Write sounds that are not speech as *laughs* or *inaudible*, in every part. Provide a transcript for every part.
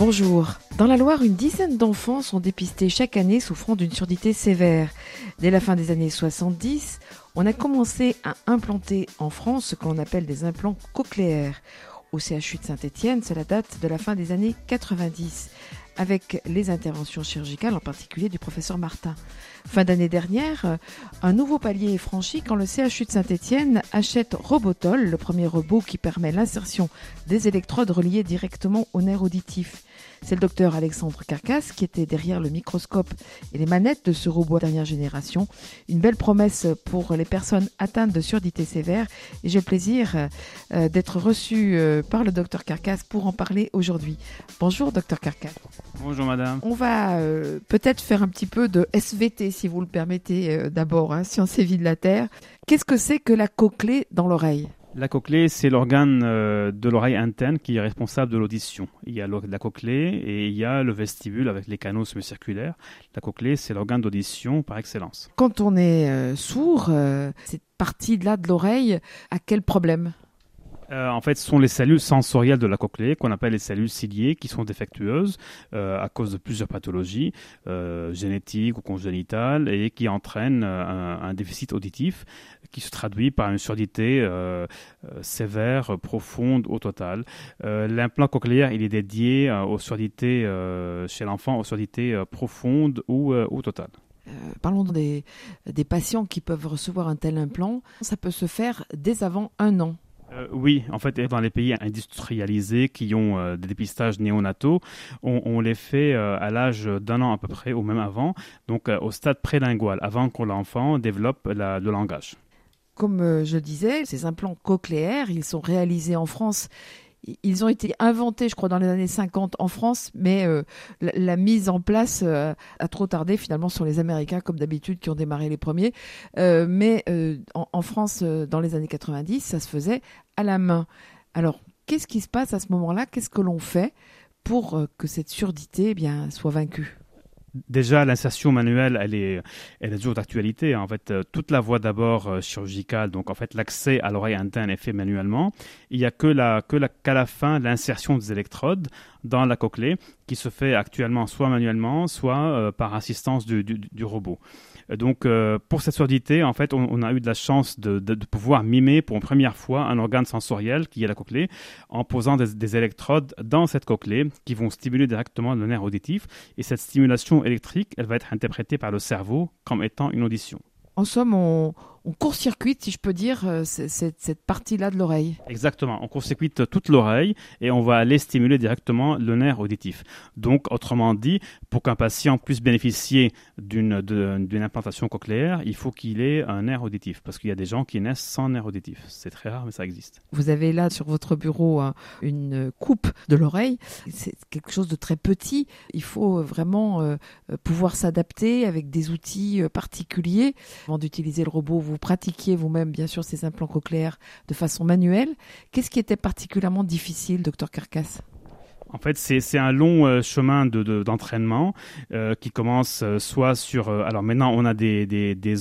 Bonjour. Dans la Loire, une dizaine d'enfants sont dépistés chaque année souffrant d'une surdité sévère. Dès la fin des années 70, on a commencé à implanter en France ce que l'on appelle des implants cochléaires. Au CHU de Saint-Étienne, cela date de la fin des années 90 avec les interventions chirurgicales, en particulier du professeur Martin. Fin d'année dernière, un nouveau palier est franchi quand le CHU de Saint-Étienne achète Robotol, le premier robot qui permet l'insertion des électrodes reliées directement au nerf auditif. C'est le docteur Alexandre Carcasse qui était derrière le microscope et les manettes de ce robot dernière génération. Une belle promesse pour les personnes atteintes de surdité sévère. Et j'ai le plaisir euh, d'être reçu euh, par le docteur Carcasse pour en parler aujourd'hui. Bonjour docteur Carcasse. Bonjour madame. On va euh, peut-être faire un petit peu de SVT si vous le permettez d'abord, hein, science et vie de la Terre. Qu'est-ce que c'est que la cochlée dans l'oreille? La cochlée, c'est l'organe euh, de l'oreille interne qui est responsable de l'audition. Il y a la cochlée et il y a le vestibule avec les canaux semi-circulaires. La cochlée, c'est l'organe d'audition par excellence. Quand on est euh, sourd, euh, cette partie-là de l'oreille a quel problème? En fait, ce sont les cellules sensorielles de la cochlée, qu'on appelle les cellules ciliées, qui sont défectueuses à cause de plusieurs pathologies génétiques ou congénitales et qui entraînent un, déficit auditif qui se traduit par une surdité euh, euh, sévère, profonde au total. Euh, l'implant cochléaire, il est dédié aux surdités chez l'enfant, aux surdités profondes ou au total. parlons des patients qui peuvent recevoir un tel implant. Ça peut se faire dès avant un an. Oui, en fait, dans les pays industrialisés qui ont des dépistages néonataux, on, les fait à l'âge d'un an à peu près, ou même avant, donc au stade prélingual, avant que l'enfant développe le langage comme euh, je disais, ces implants cochléaires, ils sont réalisés en France. Ils ont été inventés, je crois, dans les années 50 en France, mais euh, la, mise en place euh, a trop tardé. Finalement, sont les Américains, comme d'habitude, qui ont démarré les premiers. mais en, France, dans les années 90, ça se faisait à la main. Alors, qu'est-ce qui se passe à ce moment-là? Qu'est-ce que l'on fait pour que cette surdité eh soit vaincue? Déjà, l'insertion manuelle, elle est, elle est toujours d'actualité. En fait, euh, toute la voie d'abord euh, chirurgicale, donc en fait, l'accès à l'oreille interne est fait manuellement. Il n'y a que, la, que la, qu'à la fin l'insertion des électrodes dans la cochlée qui se fait actuellement soit manuellement, soit euh, par assistance du, du, robot. Donc, pour cette surdité, en fait, on, a eu de la chance de, de, pouvoir mimer pour une première fois un organe sensoriel qui est la cochlée, en posant des, des électrodes dans cette cochlée qui vont stimuler directement le nerf auditif. Et cette stimulation électrique, elle va être interprétée par le cerveau comme étant une audition. En somme, on, on court-circuite, si je peux dire, euh, cette, partie-là de l'oreille. Exactement, on court-circuite toute l'oreille et on va aller stimuler directement le nerf auditif. Donc, autrement dit, pour qu'un patient puisse bénéficier d'une implantation cochléaire, il faut qu'il ait un nerf auditif, parce qu'il y a des gens qui naissent sans nerf auditif. C'est très rare, mais ça existe. Vous avez là sur votre bureau hein, une coupe de l'oreille. C'est quelque chose de très petit. Il faut vraiment euh, pouvoir s'adapter avec des outils euh, particuliers avant d'utiliser le robot vous pratiquiez vous-même, bien sûr, ces implants cochléaires de façon manuelle. Qu'est-ce qui était particulièrement difficile, docteur Carcasse? En fait, c'est un long euh, chemin d'entraînement de, euh, qui commence euh, soit sur... alors maintenant, on a des, des,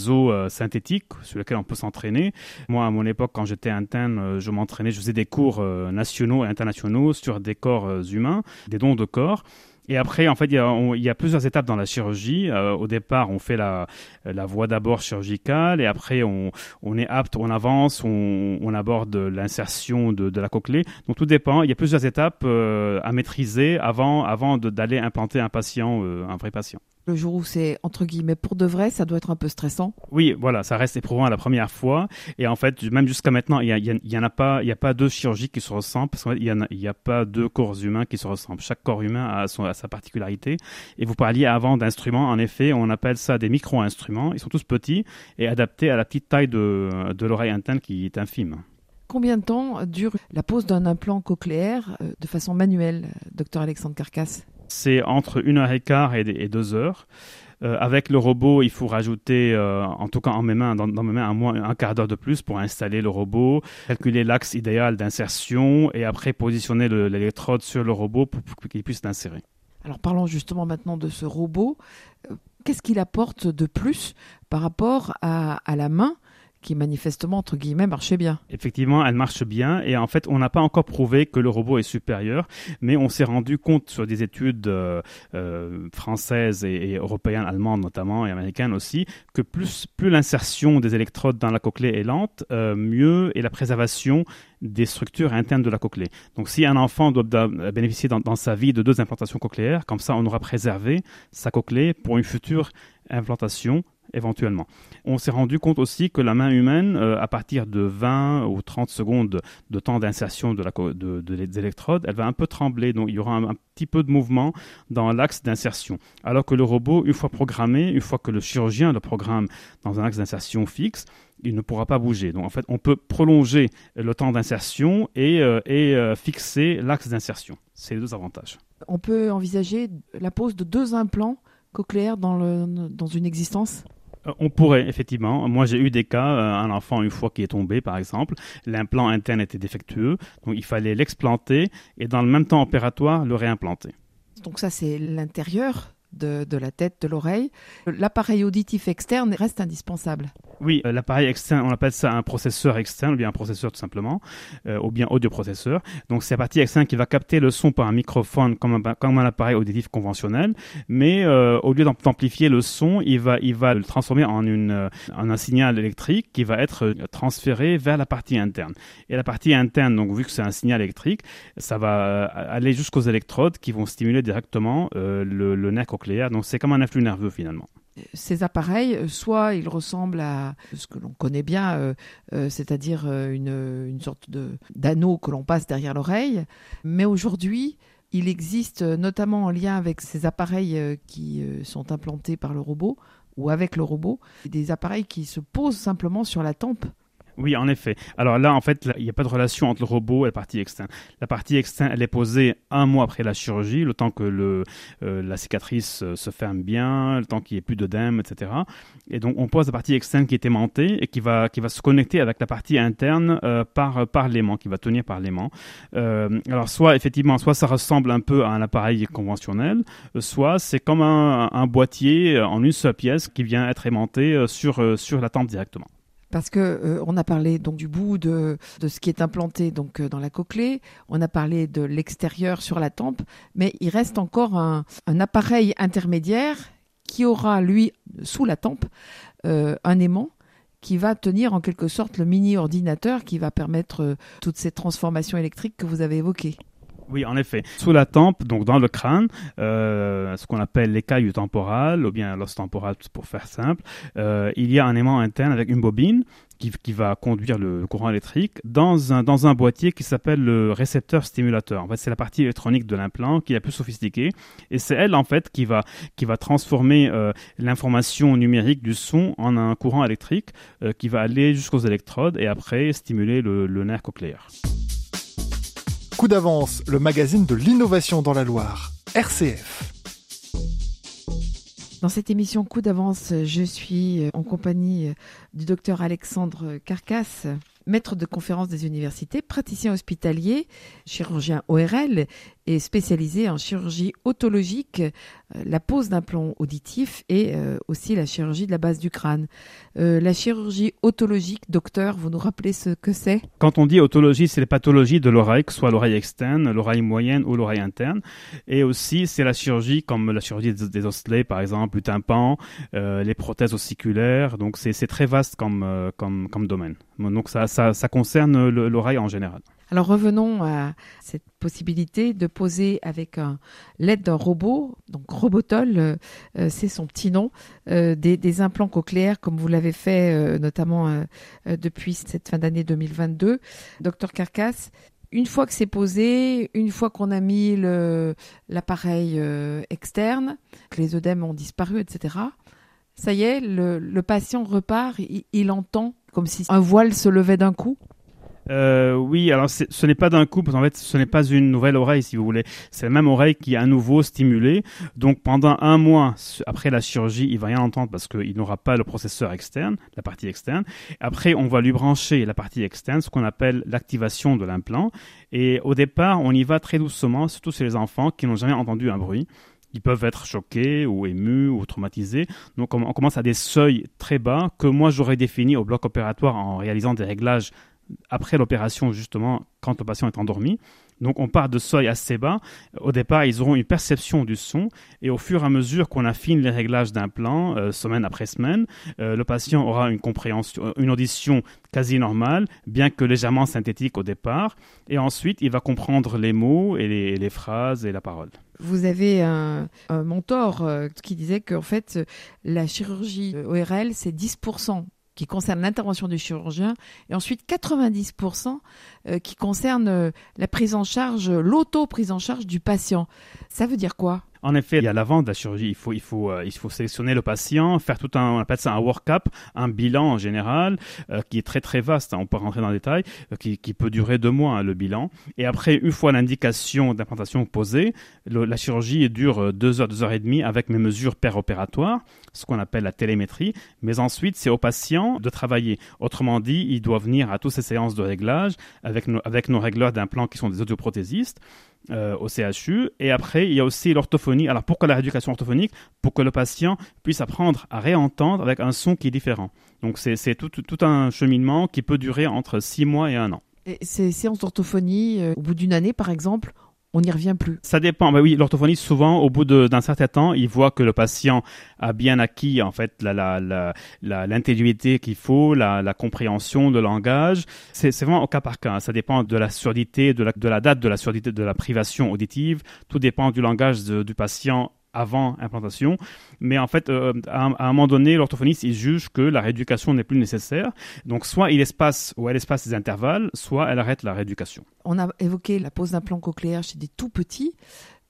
synthétiques sur lesquels on peut s'entraîner. Moi, à mon époque, quand j'étais interne, je m'entraînais, je faisais des cours nationaux et internationaux sur des corps humains, des dons de corps. Et après, en fait, il y, a, plusieurs étapes dans la chirurgie. Euh, au départ, on fait la, la voie d'abord chirurgicale et après, on, on, est apte, on avance, on, on aborde l'insertion de, de, la cochlée. Donc, tout dépend. Il y a plusieurs étapes euh, à maîtriser avant, avant d'aller implanter un patient, euh, un vrai patient le jour où c'est entre guillemets pour de vrai, ça doit être un peu stressant. Oui, voilà, ça reste éprouvant la première fois. Et en fait, même jusqu'à maintenant, il y, en a pas, il y a pas deux chirurgies qui se ressemblent parce qu'il y, il y a pas deux corps humains qui se ressemblent. Chaque corps humain a, son, a sa particularité. Et vous parliez avant d'instruments. En effet, on appelle ça des micro-instruments. Ils sont tous petits et adaptés à la petite taille de, de l'oreille interne qui est infime. Combien de temps dure la pose d'un implant cochléaire euh, de façon manuelle, docteur Alexandre Carcasse? C'est entre une heure et quart et, deux heures. avec le robot, il faut rajouter, en tout cas en mes mains, dans, mes un, quart d'heure de plus pour installer le robot, calculer l'axe idéal d'insertion et après positionner l'électrode sur le robot pour, qu'il puisse l'insérer. Alors parlons justement maintenant de ce robot. Qu'est-ce qu'il apporte de plus par rapport à la main qui manifestement, entre guillemets, marchait bien. Effectivement, elle marche bien et en fait, on n'a pas encore prouvé que le robot est supérieur, mais on s'est rendu compte sur des études euh, euh, françaises et, européennes, allemandes notamment et américaines aussi, que plus, l'insertion des électrodes dans la cochlée est lente, euh, mieux est la préservation des structures internes de la cochlée. Donc si un enfant doit bénéficier dans, dans sa vie de deux implantations cochléaires, comme ça on aura préservé sa cochlée pour une future implantation éventuellement. On s'est rendu compte aussi que la main humaine, euh, à partir de 20 ou 30 secondes de temps d'insertion de, de, des électrodes, elle va un peu trembler, donc il y aura un, petit peu de mouvement dans l'axe d'insertion. Alors que le robot, une fois programmé, une fois que le chirurgien le programme dans un axe d'insertion fixe, il ne pourra pas bouger. Donc en fait, on peut prolonger le temps d'insertion et, euh, euh, fixer l'axe d'insertion. C'est les deux avantages. On peut envisager la pose de deux implants cochléaires dans, une existence? On pourrait, effectivement. Moi, j'ai eu des cas, euh, un enfant, une fois qui est tombé, par exemple, l'implant interne était défectueux, donc il fallait l'explanter et dans le même temps opératoire, le réimplanter. Donc ça, c'est l'intérieur de, la tête, de l'oreille. L'appareil auditif externe reste indispensable. Oui, euh, l'appareil externe, on appelle ça un processeur externe, ou bien un processeur tout simplement, euh, ou bien audioprocesseur. Donc c'est la partie externe qui va capter le son par un microphone comme un, comme un appareil auditif conventionnel, mais euh, au lieu d'amplifier le son, il va, il va le transformer en, une, en un signal électrique qui va être transféré vers la partie interne. Et la partie interne, donc vu que c'est un signal électrique, ça va aller jusqu'aux électrodes qui vont stimuler directement le, le nerf Donc c'est comme un influx nerveux finalement. Ces appareils, euh, soit ils ressemblent à ce que l'on connaît bien, euh, euh, c'est-à-dire une, sorte d'anneau que l'on passe derrière l'oreille, mais aujourd'hui, il existe, notamment en lien avec ces appareils qui sont implantés par le robot ou avec le robot, des appareils qui se posent simplement sur la tempe oui, en effet. Alors là, en fait, il n'y a pas de relation entre le robot et la partie externe. La partie externe, elle est posée un mois après la chirurgie, le temps que le, euh, la cicatrice euh, se ferme bien, le temps qu'il n'y ait plus d'œdème, etc. Et donc, on pose la partie externe qui est aimantée et qui va, qui va se connecter avec la partie interne euh, par, par l'aimant, qui va tenir par l'aimant. alors, soit, effectivement, soit ça ressemble un peu à un appareil conventionnel, soit c'est comme un, un, boîtier en une seule pièce qui vient être aimanté sur, sur la tempe directement parce que euh, on a parlé donc du bout de, de ce qui est implanté donc euh, dans la cochlée, on a parlé de l'extérieur sur la tempe, mais il reste encore un, un appareil intermédiaire qui aura lui sous la tempe euh, un aimant qui va tenir en quelque sorte le mini ordinateur qui va permettre toutes ces transformations électriques que vous avez évoquées. Oui, en effet. Sous la tempe, donc dans le crâne, euh, ce qu'on appelle l'écaille temporale, ou bien l'os temporal pour faire simple, euh, il y a un aimant interne avec une bobine qui, qui, va conduire le courant électrique dans un, dans un boîtier qui s'appelle le récepteur stimulateur. En fait, c'est la partie électronique de l'implant qui est la plus sophistiquée et c'est elle en fait qui va, qui va transformer euh, l'information numérique du son en un courant électrique euh, qui va aller jusqu'aux électrodes et après stimuler le, le nerf cochléaire. Coup d'avance, le magazine de l'innovation dans la Loire, RCF. Dans cette émission Coup d'avance, je suis en compagnie du docteur Alexandre Carcasse, maître de conférence des universités, praticien hospitalier, chirurgien ORL et spécialisé en chirurgie otologique, euh, la pose d'implants auditifs et euh, aussi la chirurgie de la base du crâne. Euh, la chirurgie otologique, docteur, vous nous rappelez ce que c'est? Quand on dit otologie, c'est les pathologies de l'oreille, que ce soit l'oreille externe, l'oreille moyenne ou l'oreille interne. Et aussi, c'est la chirurgie comme la chirurgie des, osselets, par exemple, du tympan, les prothèses ossiculaires. Donc, c'est très vaste comme, domaine. Donc, ça concerne l'oreille en général. Alors revenons à cette possibilité de poser avec l'aide d'un robot, donc Robotol, euh, euh, c'est son petit nom, euh, des, implants cochléaires comme vous l'avez fait notamment depuis cette fin d'année 2022. Docteur Carcasse, une fois que c'est posé, une fois qu'on a mis l'appareil externe, que les œdèmes ont disparu, etc., ça y est, le, patient repart, il entend comme si un voile se levait d'un coup Euh, oui, alors ce n'est pas d'un coup, parce qu'en fait, ce n'est pas une nouvelle oreille, si vous voulez. C'est la même oreille qui est à nouveau stimulée. Donc pendant un mois après la chirurgie, il va rien entendre parce qu'il n'aura pas le processeur externe, la partie externe. Après, on va lui brancher la partie externe, ce qu'on appelle l'activation de l'implant. Et au départ, on y va très doucement, surtout chez les enfants qui n'ont jamais entendu un bruit. Ils peuvent être choqués ou émus ou traumatisés. Donc on commence à des seuils très bas que moi j'aurais définis au bloc opératoire en réalisant des réglages après l'opération, justement, quand le patient est endormi. Donc on part de seuil assez bas. Au départ, ils auront une perception du son et au fur et à mesure qu'on affine les réglages d'un plan, euh, semaine après semaine, euh, le patient aura une compréhension, euh, une audition quasi normale, bien que légèrement synthétique au départ. Et ensuite, il va comprendre les mots et les, phrases et la parole. Vous avez un, un mentor qui disait qu'en fait, la chirurgie ORL, c'est 10% qui concerne l'intervention du chirurgien, et ensuite 90% euh, qui concerne euh, la prise en charge, l'auto-prise en charge du patient. Ça veut dire quoi? En effet, il y a l'avant de la chirurgie. Il faut, il faut, euh, il faut sélectionner le patient, faire tout un, on appelle ça un work-up, un bilan en général, euh, qui est très très vaste. Hein, on peut rentrer dans le détail, euh, qui, qui, peut durer deux mois hein, le bilan. Et après, une fois l'indication d'implantation posée, la chirurgie dure deux heures, deux heures et demie avec mes mesures péropératoires, ce qu'on appelle la télémétrie. Mais ensuite, c'est au patient de travailler. Autrement dit, il doit venir à toutes ces séances de réglage avec nos, avec nos régleurs d'implants qui sont des audioprothésistes euh, au CHU. Et après, il y a aussi l'orthophonie. Alors pourquoi la rééducation orthophonique? Pour que le patient puisse apprendre à réentendre avec un son qui est différent. Donc c'est tout, tout, un cheminement qui peut durer entre six mois et un an. Et ces séances d'orthophonie, euh, au bout d'une année par exemple, on n'y revient plus. Ça dépend. Bah oui, l'orthophonie, souvent, au bout d'un certain temps, il voit que le patient a bien acquis, en fait, l'intelligence qu'il faut, la, compréhension de langage. C'est vraiment au cas par cas. Ça dépend de la surdité, de la, de la date de la surdité, de la privation auditive. Tout dépend du langage du patient avant implantation. Mais en fait, euh, à, un moment donné, l'orthophoniste, il juge que la rééducation n'est plus nécessaire. Donc, soit il espace ou elle espace des intervalles, soit elle arrête la rééducation. On a évoqué la pose d'implant cochléaire chez des tout petits.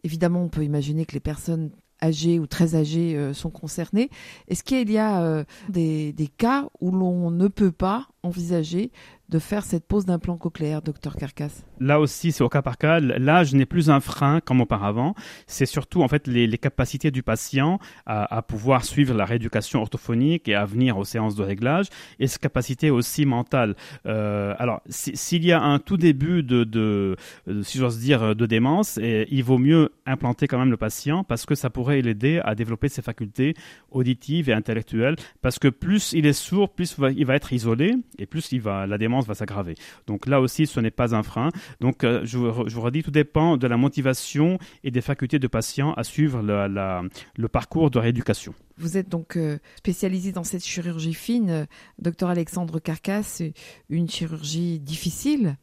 Évidemment, on peut imaginer que les personnes âgées ou très âgées euh, sont concernées. Est-ce qu'il y a euh, des, cas où l'on ne peut pas envisager de faire cette pose d'implant cochléaire, docteur Carcasse Là aussi, c'est au cas par cas. L'âge n'est plus un frein comme auparavant. C'est surtout en fait les, capacités du patient à, pouvoir suivre la rééducation orthophonique et à venir aux séances de réglage et ses capacités aussi mentales. Euh, alors, s'il y a un tout début de, de, si j'ose dire, de démence, il vaut mieux implanter quand même le patient parce que ça pourrait l'aider à développer ses facultés auditives et intellectuelles. Parce que plus il est sourd, plus il va être isolé et plus il va, la démence va s'aggraver. Donc là aussi, ce n'est pas un frein. Donc euh, je, vous redis, tout dépend de la motivation et des facultés de patient à suivre le parcours de rééducation. Vous êtes donc euh, spécialisé dans cette chirurgie fine, euh, docteur Alexandre Carcasse, une chirurgie difficile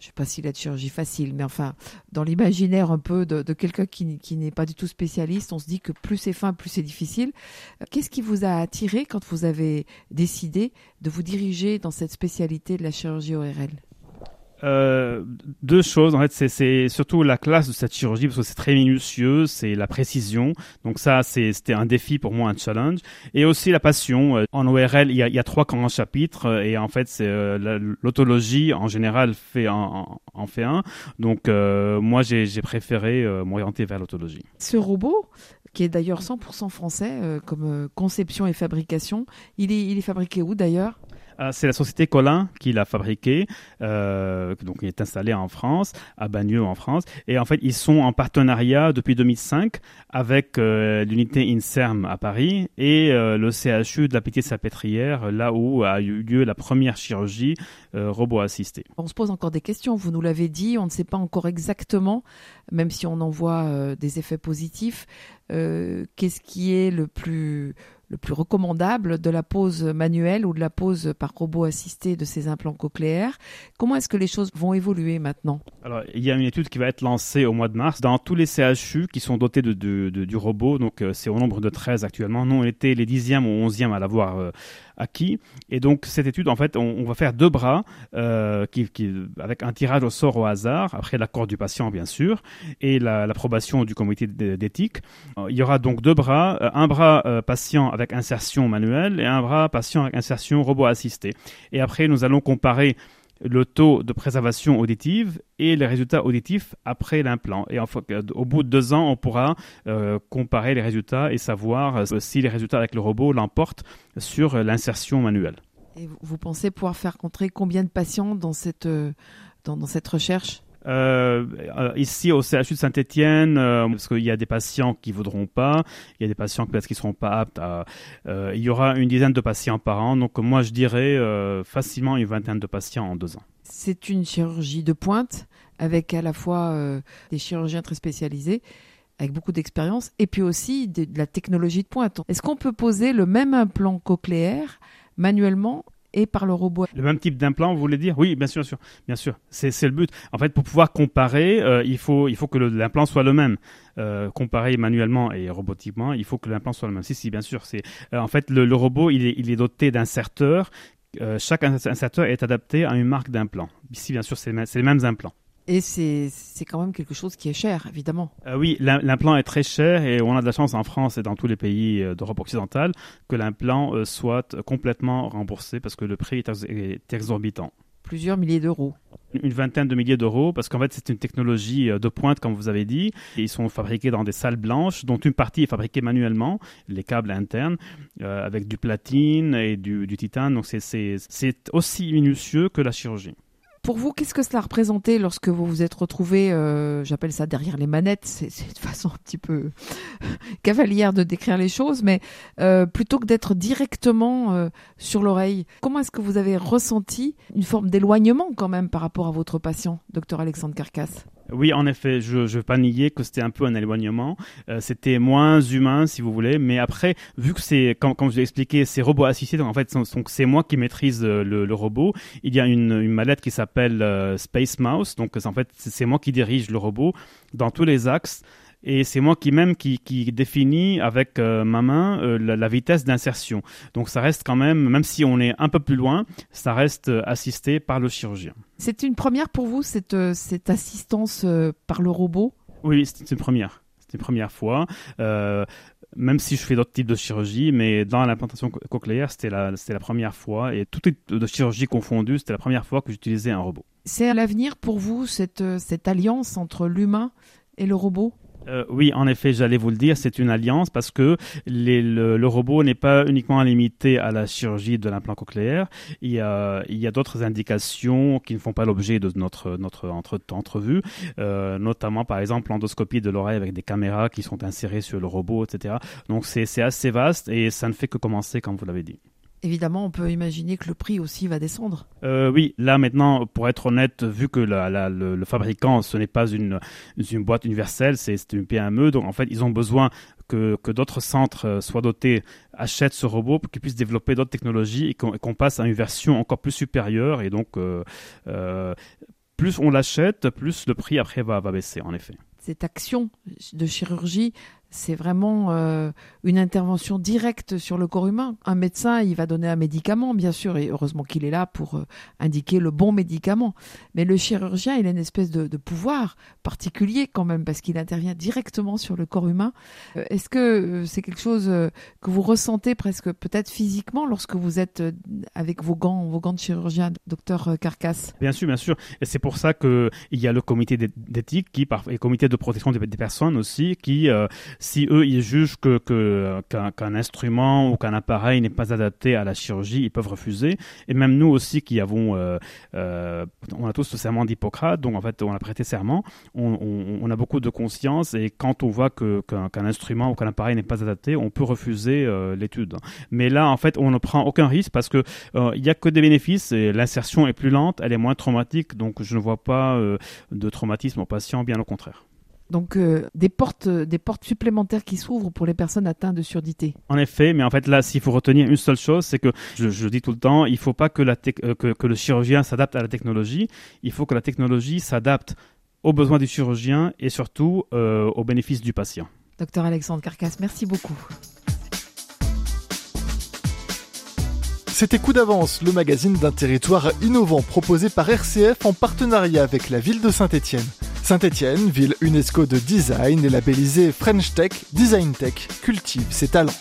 je ne sais pas s'il a de chirurgie facile, mais enfin, dans l'imaginaire un peu de, quelqu'un qui, qui n'est pas du tout spécialiste, on se dit que plus c'est fin, plus c'est difficile. Euh, qu'est-ce qui vous a attiré quand vous avez décidé de vous diriger dans cette spécialité de la chirurgie ORL euh, deux choses. En fait, c'est surtout la classe de cette chirurgie parce que c'est très minutieux, c'est la précision. Donc ça, c'était un défi pour moi, un challenge. Et aussi la passion. Euh, en ORL, il y a, trois grands chapitres euh, et en fait, c'est l'autologie en général fait en, fait un. Donc moi, j'ai préféré m'orienter vers l'autologie. Ce robot, qui est d'ailleurs 100% français comme conception et fabrication, il est, fabriqué où d'ailleurs? C'est la société Colin qui l'a fabriqué, euh, donc il est installé en France, à Bagneux en France. Et en fait, ils sont en partenariat depuis 2005 avec euh, l'unité INSERM à Paris et euh, le CHU de la Pitié-Salpêtrière, là où a eu lieu la première chirurgie robot assistée. On se pose encore des questions, vous nous l'avez dit, on ne sait pas encore exactement, même si on en voit des effets positifs, qu'est-ce qui est le plus le plus recommandable de la pose manuelle ou de la pose par robot assisté de ces implants cochléaires. Comment est-ce que les choses vont évoluer maintenant Alors, il y a une étude qui va être lancée au mois de mars dans tous les CHU qui sont dotés de, du robot. Donc, euh, c'est au nombre de 13 actuellement. Nous, on était les 10e ou 11e à l'avoir euh, acquis. Et donc, cette étude, en fait, on, va faire deux bras euh, qui, avec un tirage au sort au hasard, après l'accord du patient, bien sûr, et l'approbation du comité d'éthique. Il y aura donc deux bras, un bras patient avec insertion manuelle et un bras patient avec insertion robot assisté. Et après, nous allons comparer le taux de préservation auditive et les résultats auditifs après l'implant. Et au bout de deux ans, on pourra euh, comparer les résultats et savoir euh, si les résultats avec le robot l'emportent sur l'insertion manuelle. Et vous pensez pouvoir faire contrer combien de patients dans cette, dans cette recherche? Euh, euh, ici au CHU de Saint-Étienne, euh, parce qu'il y a des patients qui voudront pas, il y a des patients peut-être qui seront pas aptes. À, il y aura une dizaine de patients par an, donc moi je dirais facilement une vingtaine de patients en deux ans. C'est une chirurgie de pointe avec à la fois des chirurgiens très spécialisés avec beaucoup d'expérience et puis aussi de la technologie de pointe. Est-ce qu'on peut poser le même implant cochléaire manuellement et par le robot. Le même type d'implant, vous voulez dire? Oui, bien sûr, bien sûr. Bien sûr. C'est le but. En fait, pour pouvoir comparer, euh, il, faut, il faut que l'implant soit le même. Euh, comparer manuellement et robotiquement, il faut que l'implant soit le même. Si, si, bien sûr. C'est euh, En fait, le, robot, il est, il est doté d'inserteurs. chaque inserteur est adapté à une marque d'implant. Ici, bien sûr, c'est les mêmes implants. Et c'est quand même quelque chose qui est cher, évidemment. Euh, oui, l'implant est très cher et on a de la chance en France et dans tous les pays euh, d'Europe occidentale que l'implant euh, soit complètement remboursé parce que le prix est, exorbitant. Plusieurs milliers d'euros. Une vingtaine de milliers d'euros parce qu'en fait c'est une technologie de pointe comme vous avez dit. ils sont fabriqués dans des salles blanches dont une partie est fabriquée manuellement, les câbles internes, avec du platine et du, du titane. Donc c'est aussi minutieux que la chirurgie. Pour vous, qu'est-ce que cela a représenté lorsque vous vous êtes retrouvé, euh, j'appelle ça derrière les manettes, c'est une façon un petit peu *laughs* cavalière de décrire les choses, mais euh, plutôt que d'être directement euh, sur l'oreille, comment est-ce que vous avez ressenti une forme d'éloignement quand même par rapport à votre patient, docteur Alexandre Carcasse? Oui, en effet, je ne veux pas nier que c'était un peu un éloignement. Euh, c'était moins humain, si vous voulez. Mais après, vu que c'est, comme, je vous ai expliqué, c'est robot assisté, donc en fait, c'est moi qui maîtrise euh, le, robot. Il y a une, une mallette qui s'appelle euh, Space Mouse. Donc, en fait, c'est moi qui dirige le robot dans tous les axes et c'est moi qui même qui, qui définis avec euh, ma main euh, la, vitesse d'insertion. Donc ça reste quand même, même si on est un peu plus loin, ça reste euh, assisté par le chirurgien. C'est une première pour vous cette, cette assistance par le robot? Oui, c'est une première. C'est une première fois. même si je fais d'autres types de chirurgie, mais dans l'implantation cochléaire, c'était la, la première fois, et toutes de chirurgie confondues, c'était la première fois que j'utilisais un robot. C'est à l'avenir pour vous, cette, cette alliance entre l'humain et le robot? Euh, oui, en effet, j'allais vous le dire, c'est une alliance parce que le, robot n'est pas uniquement limité à la chirurgie de l'implant cochléaire. Il y a, il y a d'autres indications qui ne font pas l'objet de notre, notre entre, entrevue, euh, notamment par exemple l'endoscopie de l'oreille avec des caméras qui sont insérées sur le robot, etc. Donc c'est assez vaste et ça ne fait que commencer, comme vous l'avez dit. Évidemment, on peut imaginer que le prix aussi va descendre. Euh, oui, là maintenant, pour être honnête, vu que le, fabricant, ce n'est pas une, une boîte universelle, c'est une PME, donc en fait, ils ont besoin que, d'autres centres euh, soient dotés, achètent ce robot pour qu'ils puissent développer d'autres technologies et qu'on passe à une version encore plus supérieure. Et donc, euh, plus on l'achète, plus le prix après va, va baisser, en effet. Cette action de chirurgie c'est vraiment euh, une intervention directe sur le corps humain. Un médecin, il va donner un médicament, bien sûr, et heureusement qu'il est là pour euh, indiquer le bon médicament. Mais le chirurgien, il a une espèce de, pouvoir particulier quand même, parce qu'il intervient directement sur le corps humain. Euh, est-ce que c'est quelque chose que vous ressentez presque peut-être physiquement lorsque vous êtes avec vos gants, vos gants de chirurgien, docteur Carcasse? Bien sûr, bien sûr. Et c'est pour ça qu'il y a le comité d'éthique qui, et le comité de protection des, personnes aussi, qui si eux ils jugent que qu'un instrument ou qu'un appareil n'est pas adapté à la chirurgie, ils peuvent refuser. Et même nous aussi qui avons, euh, euh, on a tous ce serment d'Hippocrate, donc en fait on a prêté serment, on, a beaucoup de conscience et quand on voit que qu'un instrument ou qu'un appareil n'est pas adapté, on peut refuser euh, l'étude. Mais là en fait on ne prend aucun risque parce que il n'y a que des bénéfices et l'insertion est plus lente, elle est moins traumatique, donc je ne vois pas de traumatisme aux patients, bien au contraire. Donc euh, des portes, des portes supplémentaires qui s'ouvrent pour les personnes atteintes de surdité. En effet, mais en fait là, s'il faut retenir une seule chose, c'est que je, dis tout le temps, il ne faut pas que, la euh, que, le chirurgien s'adapte à la technologie. Il faut que la technologie s'adapte aux besoins du chirurgien et surtout euh, aux bénéfices du patient. Docteur Alexandre Carcasse, merci beaucoup. C'était Coup d'avance, le magazine d'un territoire innovant proposé par RCF en partenariat avec la ville de Saint-Étienne. Saint-Étienne, ville UNESCO de design et labellisée French Tech, Design Tech, cultive ses talents.